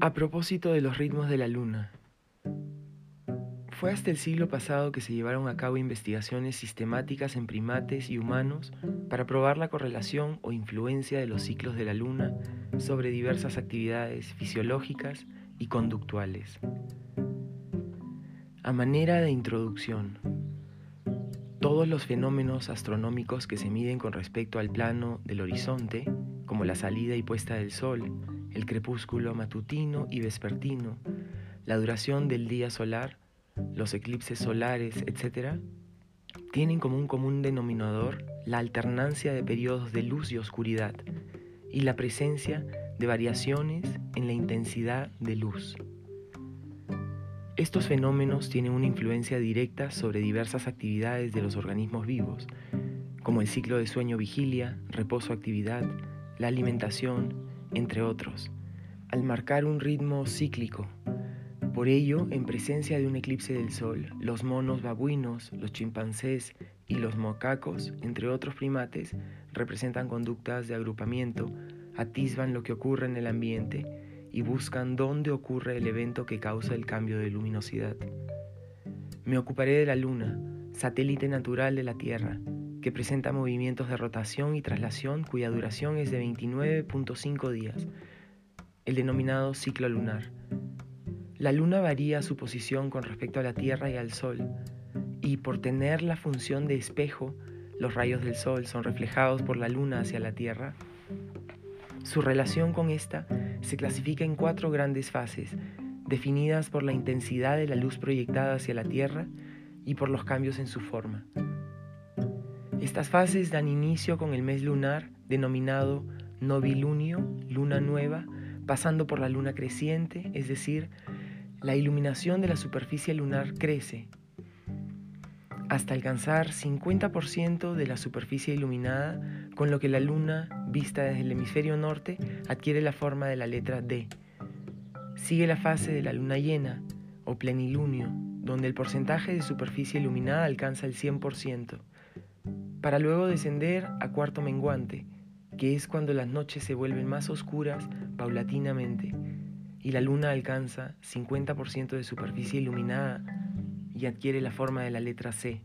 A propósito de los ritmos de la luna, fue hasta el siglo pasado que se llevaron a cabo investigaciones sistemáticas en primates y humanos para probar la correlación o influencia de los ciclos de la luna sobre diversas actividades fisiológicas y conductuales. A manera de introducción, todos los fenómenos astronómicos que se miden con respecto al plano del horizonte, como la salida y puesta del sol, el crepúsculo matutino y vespertino, la duración del día solar, los eclipses solares, etc., tienen como un común denominador la alternancia de periodos de luz y oscuridad y la presencia de variaciones en la intensidad de luz. Estos fenómenos tienen una influencia directa sobre diversas actividades de los organismos vivos, como el ciclo de sueño-vigilia, reposo-actividad, la alimentación, entre otros, al marcar un ritmo cíclico. Por ello, en presencia de un eclipse del Sol, los monos babuinos, los chimpancés y los macacos, entre otros primates, representan conductas de agrupamiento, atisban lo que ocurre en el ambiente y buscan dónde ocurre el evento que causa el cambio de luminosidad. Me ocuparé de la Luna, satélite natural de la Tierra, que presenta movimientos de rotación y traslación cuya duración es de 29.5 días, el denominado ciclo lunar. La luna varía su posición con respecto a la Tierra y al Sol, y por tener la función de espejo, los rayos del Sol son reflejados por la luna hacia la Tierra. Su relación con esta se clasifica en cuatro grandes fases, definidas por la intensidad de la luz proyectada hacia la Tierra y por los cambios en su forma. Estas fases dan inicio con el mes lunar denominado novilunio, luna nueva, pasando por la luna creciente, es decir, la iluminación de la superficie lunar crece hasta alcanzar 50% de la superficie iluminada, con lo que la luna, vista desde el hemisferio norte, adquiere la forma de la letra D. Sigue la fase de la luna llena, o plenilunio, donde el porcentaje de superficie iluminada alcanza el 100% para luego descender a cuarto menguante, que es cuando las noches se vuelven más oscuras paulatinamente y la luna alcanza 50% de superficie iluminada y adquiere la forma de la letra C,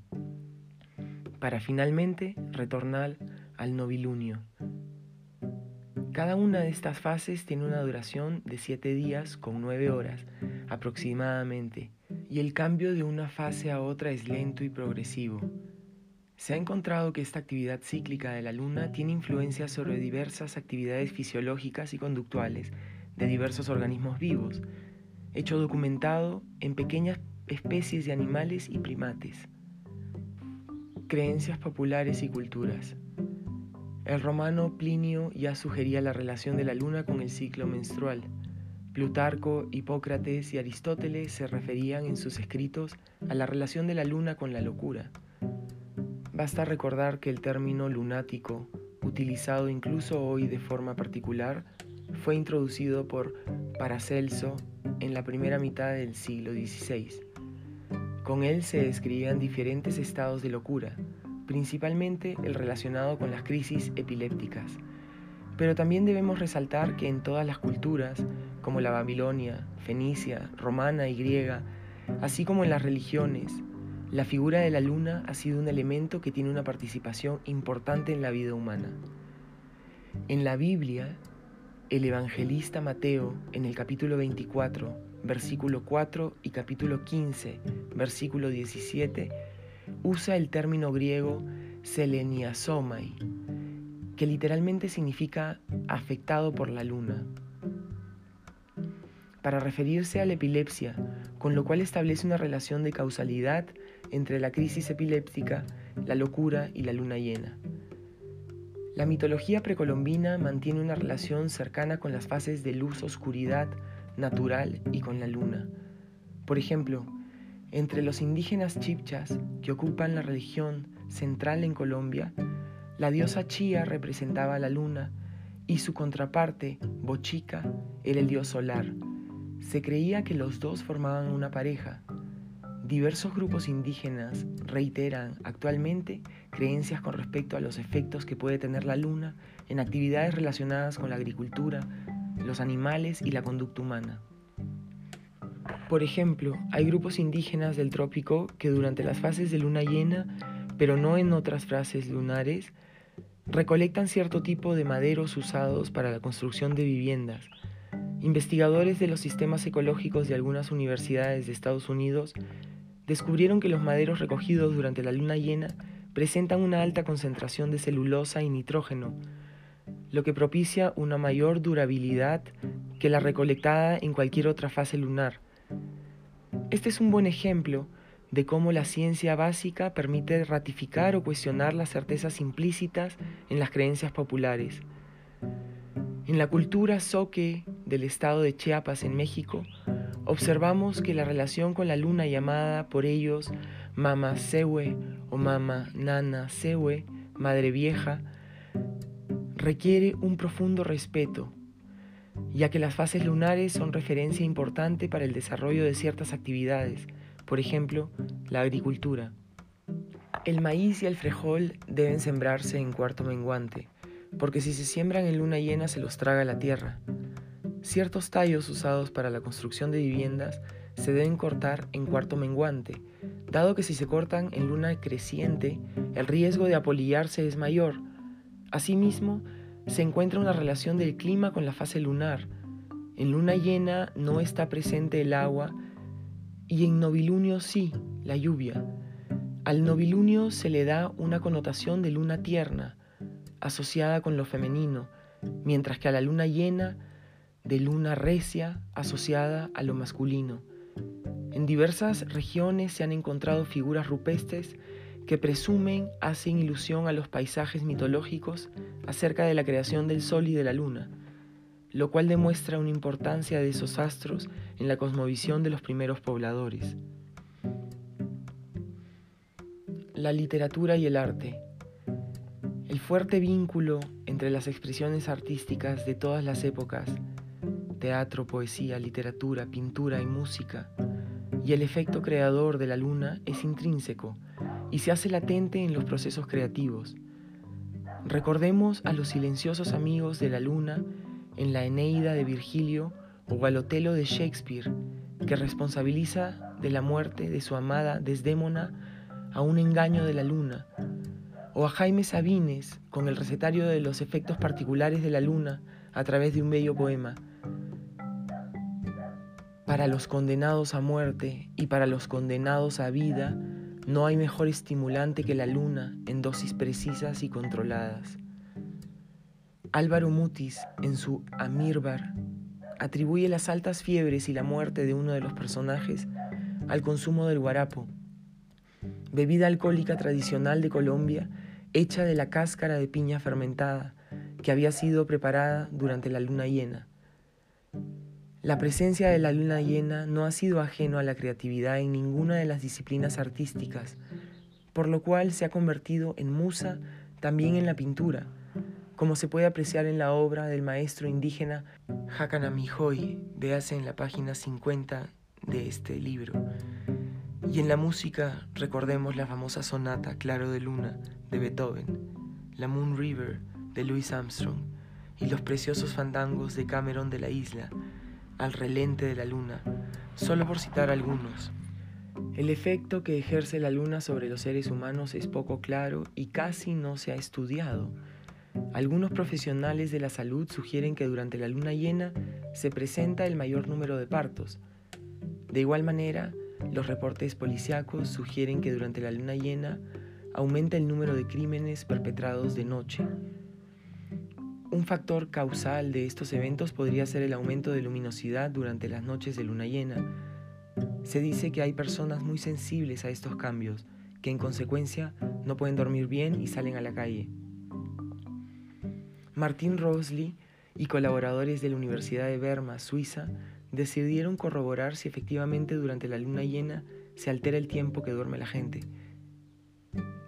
para finalmente retornar al novilunio. Cada una de estas fases tiene una duración de 7 días con 9 horas aproximadamente, y el cambio de una fase a otra es lento y progresivo. Se ha encontrado que esta actividad cíclica de la Luna tiene influencia sobre diversas actividades fisiológicas y conductuales de diversos organismos vivos, hecho documentado en pequeñas especies de animales y primates. Creencias populares y culturas. El romano Plinio ya sugería la relación de la luna con el ciclo menstrual. Plutarco, Hipócrates y Aristóteles se referían en sus escritos a la relación de la luna con la locura. Basta recordar que el término lunático, utilizado incluso hoy de forma particular, fue introducido por Paracelso en la primera mitad del siglo XVI. Con él se describían diferentes estados de locura, principalmente el relacionado con las crisis epilépticas. Pero también debemos resaltar que en todas las culturas, como la Babilonia, Fenicia, romana y griega, así como en las religiones, la figura de la luna ha sido un elemento que tiene una participación importante en la vida humana. En la Biblia, el evangelista Mateo, en el capítulo 24, versículo 4 y capítulo 15, versículo 17, usa el término griego seleniasomai, que literalmente significa afectado por la luna, para referirse a la epilepsia, con lo cual establece una relación de causalidad entre la crisis epiléptica, la locura y la luna llena. La mitología precolombina mantiene una relación cercana con las fases de luz-oscuridad natural y con la luna. Por ejemplo, entre los indígenas chipchas que ocupan la religión central en Colombia, la diosa Chía representaba la luna y su contraparte, Bochica, era el dios solar. Se creía que los dos formaban una pareja, Diversos grupos indígenas reiteran actualmente creencias con respecto a los efectos que puede tener la luna en actividades relacionadas con la agricultura, los animales y la conducta humana. Por ejemplo, hay grupos indígenas del trópico que durante las fases de luna llena, pero no en otras fases lunares, recolectan cierto tipo de maderos usados para la construcción de viviendas. Investigadores de los sistemas ecológicos de algunas universidades de Estados Unidos descubrieron que los maderos recogidos durante la luna llena presentan una alta concentración de celulosa y nitrógeno, lo que propicia una mayor durabilidad que la recolectada en cualquier otra fase lunar. Este es un buen ejemplo de cómo la ciencia básica permite ratificar o cuestionar las certezas implícitas en las creencias populares. En la cultura soque del estado de Chiapas en México, observamos que la relación con la luna llamada por ellos Mama Sewe o Mama Nana Sewe, Madre Vieja, requiere un profundo respeto, ya que las fases lunares son referencia importante para el desarrollo de ciertas actividades, por ejemplo, la agricultura. El maíz y el frijol deben sembrarse en cuarto menguante, porque si se siembran en luna llena se los traga la tierra. Ciertos tallos usados para la construcción de viviendas se deben cortar en cuarto menguante, dado que si se cortan en luna creciente, el riesgo de apolillarse es mayor. Asimismo, se encuentra una relación del clima con la fase lunar. En luna llena no está presente el agua y en novilunio sí, la lluvia. Al novilunio se le da una connotación de luna tierna, asociada con lo femenino, mientras que a la luna llena de luna recia asociada a lo masculino. En diversas regiones se han encontrado figuras rupestres que presumen hacen ilusión a los paisajes mitológicos acerca de la creación del Sol y de la Luna, lo cual demuestra una importancia de esos astros en la cosmovisión de los primeros pobladores. La literatura y el arte. El fuerte vínculo entre las expresiones artísticas de todas las épocas, teatro, poesía, literatura, pintura y música, y el efecto creador de la luna es intrínseco y se hace latente en los procesos creativos. Recordemos a los silenciosos amigos de la luna en la Eneida de Virgilio o al de Shakespeare, que responsabiliza de la muerte de su amada Desdémona a un engaño de la luna, o a Jaime Sabines con el recetario de los efectos particulares de la luna a través de un bello poema. Para los condenados a muerte y para los condenados a vida, no hay mejor estimulante que la luna en dosis precisas y controladas. Álvaro Mutis, en su Amirbar, atribuye las altas fiebres y la muerte de uno de los personajes al consumo del guarapo, bebida alcohólica tradicional de Colombia hecha de la cáscara de piña fermentada que había sido preparada durante la luna llena. La presencia de la luna llena no ha sido ajeno a la creatividad en ninguna de las disciplinas artísticas, por lo cual se ha convertido en musa también en la pintura, como se puede apreciar en la obra del maestro indígena Hakanamihoy, véase en la página 50 de este libro. Y en la música recordemos la famosa sonata Claro de Luna de Beethoven, la Moon River de Louis Armstrong y los preciosos fandangos de Cameron de la Isla, al relente de la luna, solo por citar algunos. El efecto que ejerce la luna sobre los seres humanos es poco claro y casi no se ha estudiado. Algunos profesionales de la salud sugieren que durante la luna llena se presenta el mayor número de partos. De igual manera, los reportes policíacos sugieren que durante la luna llena aumenta el número de crímenes perpetrados de noche. Un factor causal de estos eventos podría ser el aumento de luminosidad durante las noches de luna llena. Se dice que hay personas muy sensibles a estos cambios, que en consecuencia no pueden dormir bien y salen a la calle. Martín Rosley y colaboradores de la Universidad de Berma, Suiza, decidieron corroborar si efectivamente durante la luna llena se altera el tiempo que duerme la gente.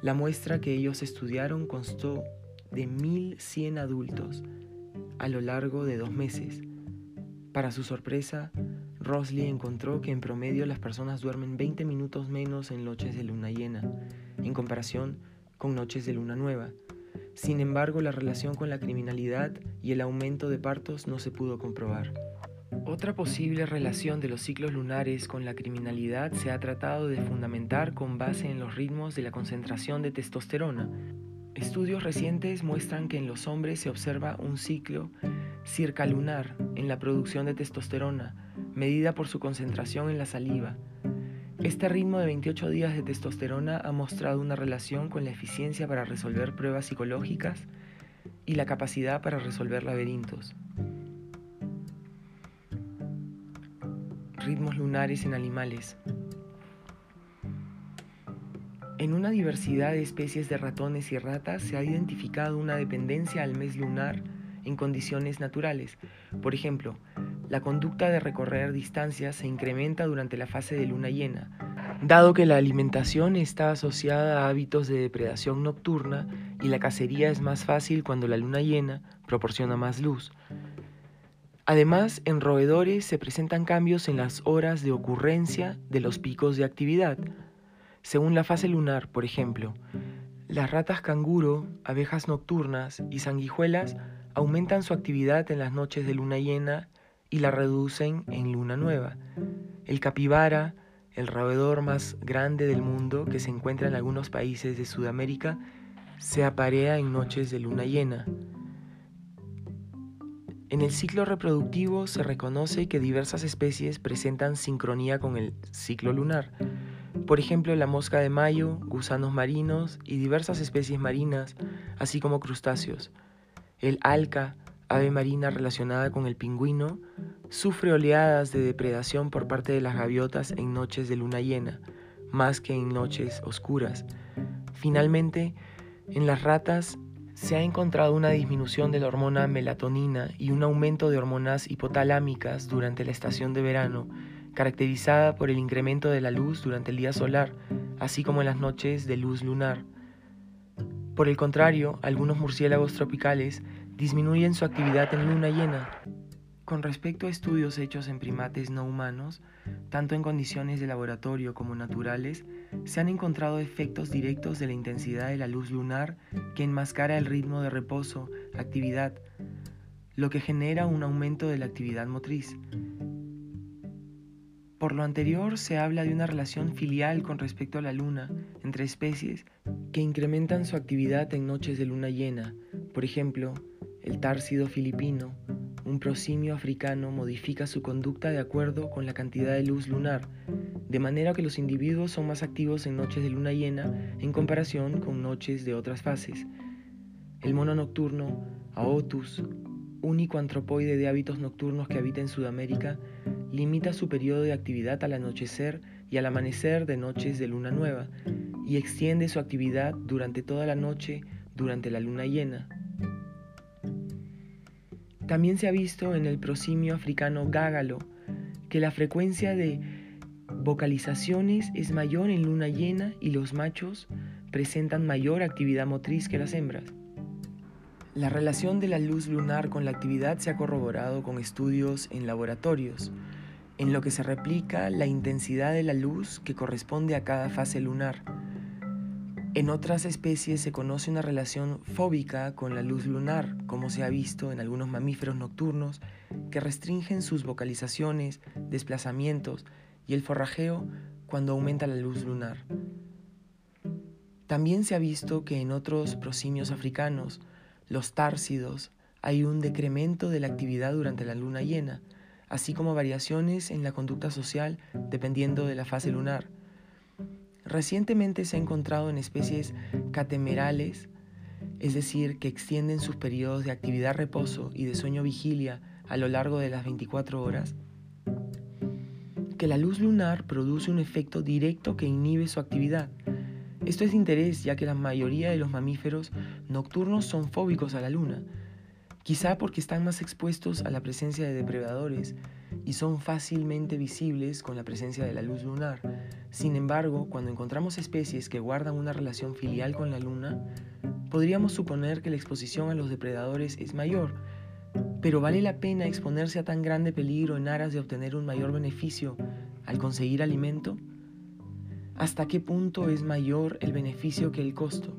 La muestra que ellos estudiaron constó de 1.100 adultos a lo largo de dos meses. Para su sorpresa, Rosley encontró que en promedio las personas duermen 20 minutos menos en noches de luna llena, en comparación con noches de luna nueva, Sin embargo, la relación con la criminalidad y el aumento de partos no se pudo comprobar. Otra posible relación de los ciclos lunares con la criminalidad se ha tratado de fundamentar con base en los ritmos de la concentración de testosterona. Estudios recientes muestran que en los hombres se observa un ciclo circalunar en la producción de testosterona, medida por su concentración en la saliva. Este ritmo de 28 días de testosterona ha mostrado una relación con la eficiencia para resolver pruebas psicológicas y la capacidad para resolver laberintos. Ritmos lunares en animales. En una diversidad de especies de ratones y ratas se ha identificado una dependencia al mes lunar en condiciones naturales. Por ejemplo, la conducta de recorrer distancias se incrementa durante la fase de luna llena, dado que la alimentación está asociada a hábitos de depredación nocturna y la cacería es más fácil cuando la luna llena proporciona más luz. Además, en roedores se presentan cambios en las horas de ocurrencia de los picos de actividad. Según la fase lunar, por ejemplo, las ratas canguro, abejas nocturnas y sanguijuelas aumentan su actividad en las noches de luna llena y la reducen en luna nueva. El capibara, el roedor más grande del mundo que se encuentra en algunos países de Sudamérica, se aparea en noches de luna llena. En el ciclo reproductivo se reconoce que diversas especies presentan sincronía con el ciclo lunar. Por ejemplo, la mosca de mayo, gusanos marinos y diversas especies marinas, así como crustáceos. El alca, ave marina relacionada con el pingüino, sufre oleadas de depredación por parte de las gaviotas en noches de luna llena, más que en noches oscuras. Finalmente, en las ratas se ha encontrado una disminución de la hormona melatonina y un aumento de hormonas hipotalámicas durante la estación de verano, caracterizada por el incremento de la luz durante el día solar, así como en las noches de luz lunar. Por el contrario, algunos murciélagos tropicales disminuyen su actividad en luna llena. Con respecto a estudios hechos en primates no humanos, tanto en condiciones de laboratorio como naturales, se han encontrado efectos directos de la intensidad de la luz lunar que enmascara el ritmo de reposo, actividad, lo que genera un aumento de la actividad motriz. Por lo anterior, se habla de una relación filial con respecto a la luna entre especies que incrementan su actividad en noches de luna llena, por ejemplo, el társido filipino, un prosimio africano modifica su conducta de acuerdo con la cantidad de luz lunar, de manera que los individuos son más activos en noches de luna llena en comparación con noches de otras fases. El mono nocturno, Aotus, único antropoide de hábitos nocturnos que habita en Sudamérica, limita su periodo de actividad al anochecer y al amanecer de noches de luna nueva, y extiende su actividad durante toda la noche durante la luna llena. También se ha visto en el prosimio africano gágalo que la frecuencia de vocalizaciones es mayor en luna llena y los machos presentan mayor actividad motriz que las hembras. La relación de la luz lunar con la actividad se ha corroborado con estudios en laboratorios, en lo que se replica la intensidad de la luz que corresponde a cada fase lunar. En otras especies se conoce una relación fóbica con la luz lunar, como se ha visto en algunos mamíferos nocturnos que restringen sus vocalizaciones, desplazamientos y el forrajeo cuando aumenta la luz lunar. También se ha visto que en otros prosimios africanos, los társidos, hay un decremento de la actividad durante la luna llena, así como variaciones en la conducta social dependiendo de la fase lunar. Recientemente se ha encontrado en especies catemerales, es decir, que extienden sus periodos de actividad-reposo y de sueño-vigilia a lo largo de las 24 horas, que la luz lunar produce un efecto directo que inhibe su actividad. Esto es de interés ya que la mayoría de los mamíferos nocturnos son fóbicos a la luna, quizá porque están más expuestos a la presencia de depredadores y son fácilmente visibles con la presencia de la luz lunar. Sin embargo, cuando encontramos especies que guardan una relación filial con la luna, podríamos suponer que la exposición a los depredadores es mayor, pero ¿vale la pena exponerse a tan grande peligro en aras de obtener un mayor beneficio al conseguir alimento? ¿Hasta qué punto es mayor el beneficio que el costo?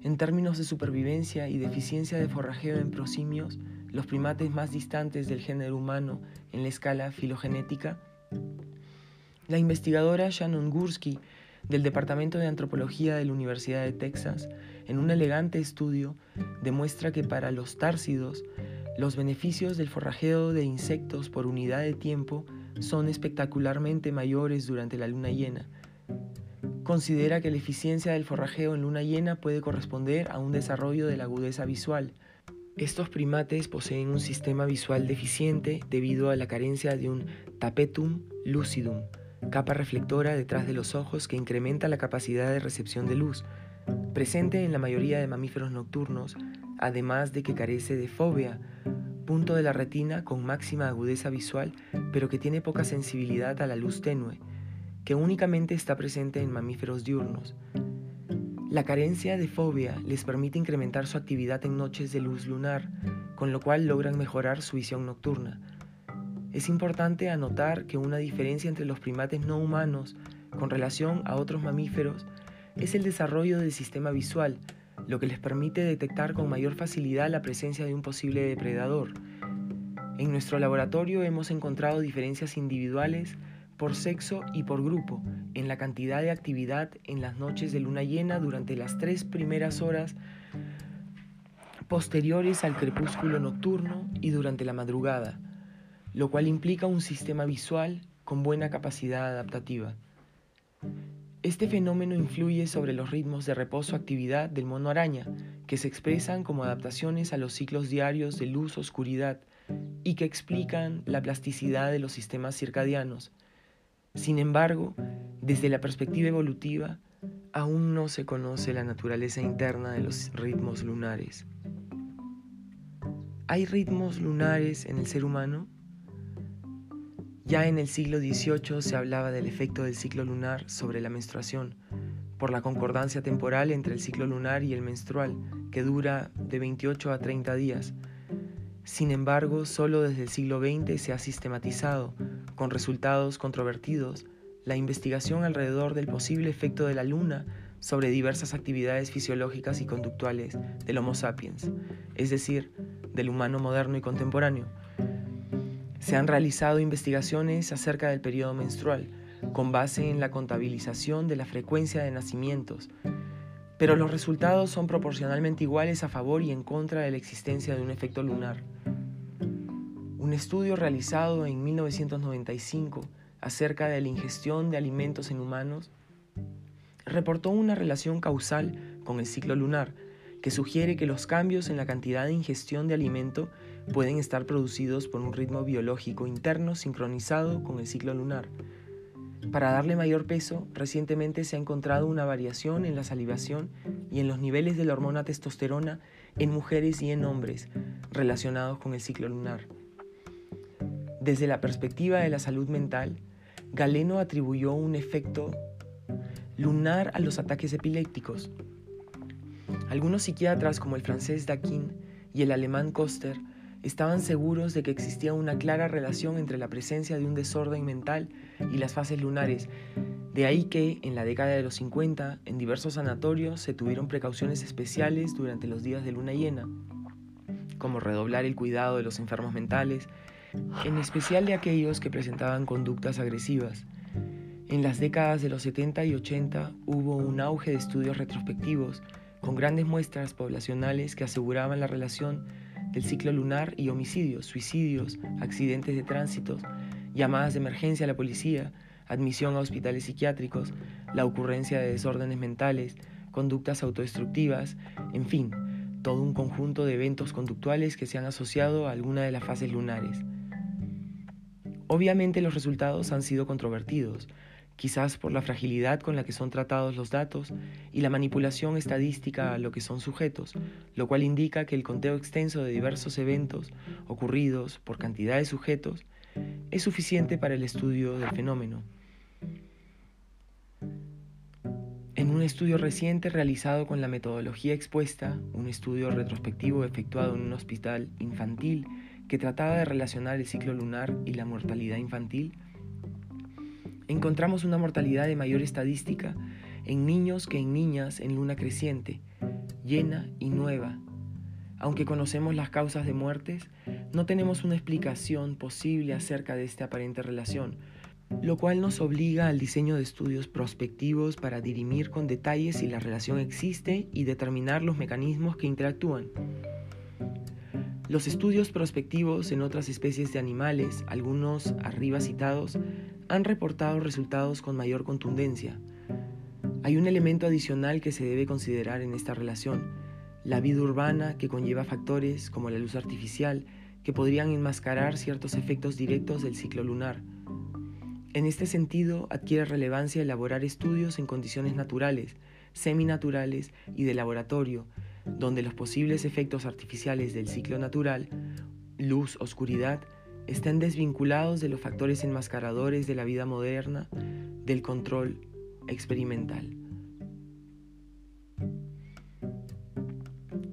En términos de supervivencia y deficiencia de forrajeo en prosimios, los primates más distantes del género humano en la escala filogenética, la investigadora Shannon Gursky del Departamento de Antropología de la Universidad de Texas, en un elegante estudio, demuestra que para los társidos, los beneficios del forrajeo de insectos por unidad de tiempo son espectacularmente mayores durante la luna llena. Considera que la eficiencia del forrajeo en luna llena puede corresponder a un desarrollo de la agudeza visual. Estos primates poseen un sistema visual deficiente debido a la carencia de un tapetum lucidum, capa reflectora detrás de los ojos que incrementa la capacidad de recepción de luz, presente en la mayoría de mamíferos nocturnos, además de que carece de fobia, punto de la retina con máxima agudeza visual, pero que tiene poca sensibilidad a la luz tenue, que únicamente está presente en mamíferos diurnos. La carencia de fobia les permite incrementar su actividad en noches de luz lunar, con lo cual logran mejorar su visión nocturna. Es importante anotar que una diferencia entre los primates no humanos con relación a otros mamíferos es el desarrollo del sistema visual, lo que les permite detectar con mayor facilidad la presencia de un posible depredador. En nuestro laboratorio hemos encontrado diferencias individuales por sexo y por grupo en la cantidad de actividad en las noches de luna llena durante las tres primeras horas posteriores al crepúsculo nocturno y durante la madrugada lo cual implica un sistema visual con buena capacidad adaptativa. Este fenómeno influye sobre los ritmos de reposo-actividad del mono araña, que se expresan como adaptaciones a los ciclos diarios de luz-oscuridad y que explican la plasticidad de los sistemas circadianos. Sin embargo, desde la perspectiva evolutiva, aún no se conoce la naturaleza interna de los ritmos lunares. ¿Hay ritmos lunares en el ser humano? Ya en el siglo XVIII se hablaba del efecto del ciclo lunar sobre la menstruación, por la concordancia temporal entre el ciclo lunar y el menstrual, que dura de 28 a 30 días. Sin embargo, solo desde el siglo XX se ha sistematizado, con resultados controvertidos, la investigación alrededor del posible efecto de la luna sobre diversas actividades fisiológicas y conductuales del Homo sapiens, es decir, del humano moderno y contemporáneo se han realizado investigaciones acerca del periodo menstrual, con base en la contabilización de la frecuencia de nacimientos, pero los resultados son proporcionalmente iguales a favor y en contra de la existencia de un efecto lunar. Un estudio realizado en 1995 acerca de la ingestión de alimentos en humanos reportó una relación causal con el ciclo lunar que sugiere que los cambios en la cantidad de ingestión de alimento pueden estar producidos por un ritmo biológico interno sincronizado con el ciclo lunar. Para darle mayor peso, recientemente se ha encontrado una variación en la salivación y en los niveles de la hormona testosterona en mujeres y en hombres relacionados con el ciclo lunar. Desde la perspectiva de la salud mental, Galeno atribuyó un efecto lunar a los ataques epilépticos. Algunos psiquiatras como el francés Daquin y el alemán Koster estaban seguros de que existía una clara relación entre la presencia de un desorden mental y las fases lunares. De ahí que, en la década de los 50, en diversos sanatorios se tuvieron precauciones especiales durante los días de luna llena, como redoblar el cuidado de los enfermos mentales, en especial de aquellos que presentaban conductas agresivas. En las décadas de los 70 y 80 hubo un auge de estudios retrospectivos con grandes muestras poblacionales que aseguraban la relación del ciclo lunar y homicidios, suicidios, accidentes de tránsito, llamadas de emergencia a la policía, admisión a hospitales psiquiátricos, la ocurrencia de desórdenes mentales, conductas autodestructivas, en fin, todo un conjunto de eventos conductuales que se han asociado a alguna de las fases lunares. Obviamente los resultados han sido controvertidos, quizás por la fragilidad con la que son tratados los datos y la manipulación estadística a lo que son sujetos, lo cual indica que el conteo extenso de diversos eventos ocurridos por cantidad de sujetos es suficiente para el estudio del fenómeno. En un estudio reciente realizado con la metodología expuesta, un estudio retrospectivo efectuado en un hospital infantil que trataba de relacionar el ciclo lunar y la mortalidad infantil, encontramos una mortalidad de mayor estadística en niños que en niñas en luna creciente, llena y nueva. Aunque conocemos las causas de muertes, no tenemos una explicación posible acerca de esta aparente relación, lo cual nos obliga al diseño de estudios prospectivos para dirimir con detalle si la relación existe y determinar los mecanismos que interactúan. Los estudios prospectivos en otras especies de animales, algunos arriba citados, han reportado resultados con mayor contundencia. Hay un elemento adicional que se debe considerar en esta relación, la vida urbana que conlleva factores como la luz artificial que podrían enmascarar ciertos efectos directos del ciclo lunar. En este sentido, adquiere relevancia elaborar estudios en condiciones naturales, seminaturales y de laboratorio, donde los posibles efectos artificiales del ciclo natural, luz, estén desvinculados de los factores enmascaradores de la vida moderna, del control experimental.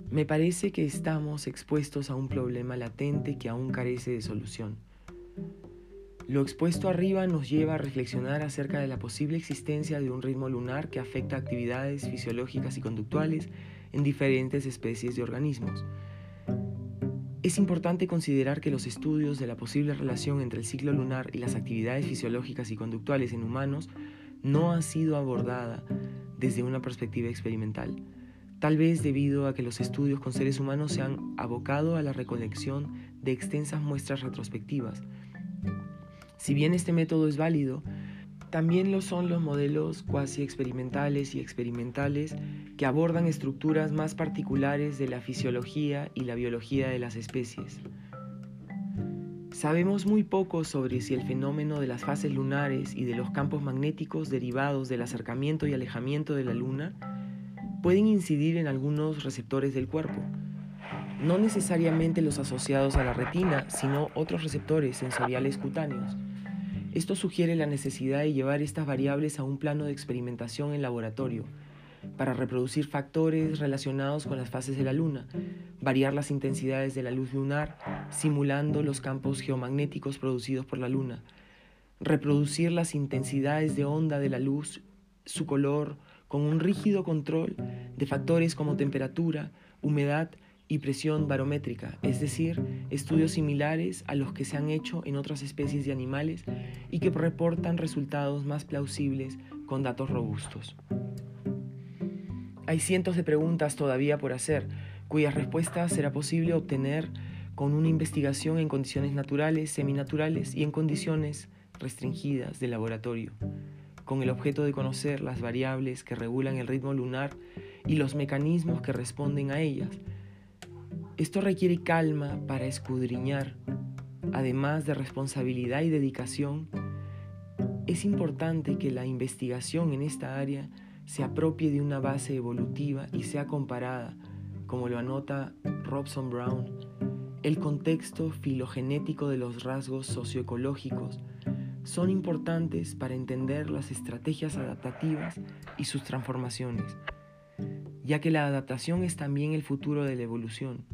Me parece que estamos expuestos a un problema latente que aún carece de solución lo expuesto arriba nos lleva a reflexionar acerca de la posible existencia de un ritmo lunar que afecta actividades fisiológicas y conductuales en diferentes especies de organismos. Es importante considerar que los estudios de la posible relación entre el ciclo lunar y las actividades fisiológicas y conductuales en humanos no han sido abordada desde una perspectiva experimental, tal vez debido a que los estudios con seres humanos se han abocado a la recolección de extensas muestras retrospectivas, si bien este método es válido, también lo son los modelos cuasi experimentales y experimentales que abordan estructuras más particulares de la fisiología y la biología de las especies. Sabemos muy poco sobre si el fenómeno de las fases lunares y de los campos magnéticos derivados del acercamiento y alejamiento de la Luna pueden incidir en algunos receptores del cuerpo, no necesariamente los asociados a la retina, sino otros receptores sensoriales cutáneos. Esto sugiere la necesidad de llevar estas variables a un plano de experimentación en laboratorio para reproducir factores relacionados con las fases de la Luna, variar las intensidades de la luz lunar simulando los campos geomagnéticos producidos por la Luna, reproducir las intensidades de onda de la luz, su color, con un rígido control de factores como temperatura, humedad y presión barométrica, es decir, estudios similares a los que se han hecho en otras especies de animales y que reportan resultados más plausibles con datos robustos. Hay cientos de preguntas todavía por hacer, cuyas respuestas será posible obtener con una investigación en condiciones naturales, seminaturales y en condiciones restringidas de laboratorio, con el objeto de conocer las variables que regulan el ritmo lunar y los mecanismos que responden a ellas, esto requiere calma para escudriñar, además de responsabilidad y dedicación. Es importante que la investigación en esta área se apropie de una base evolutiva y sea comparada, como lo anota Robson Brown, el contexto filogenético de los rasgos socioecológicos son importantes para entender las estrategias adaptativas y sus transformaciones, ya que la adaptación es también el futuro de la evolución.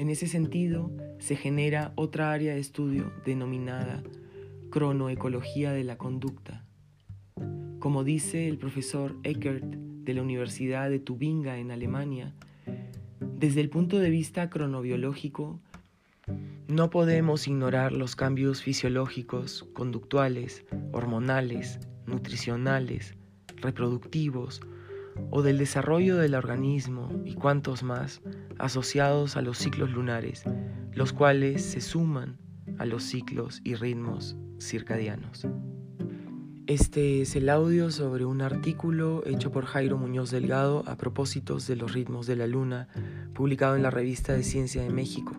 En ese sentido, se genera otra área de estudio denominada cronoecología de la conducta. Como dice el profesor Eckert de la Universidad de Tubinga en Alemania, desde el punto de vista cronobiológico, no podemos ignorar los cambios fisiológicos, conductuales, hormonales, nutricionales, reproductivos, o del desarrollo del organismo y cuantos más asociados a los ciclos lunares, los cuales se suman a los ciclos y ritmos circadianos. Este es el audio sobre un artículo hecho por Jairo Muñoz Delgado a propósitos de los ritmos de la luna, publicado en la revista de Ciencia de México.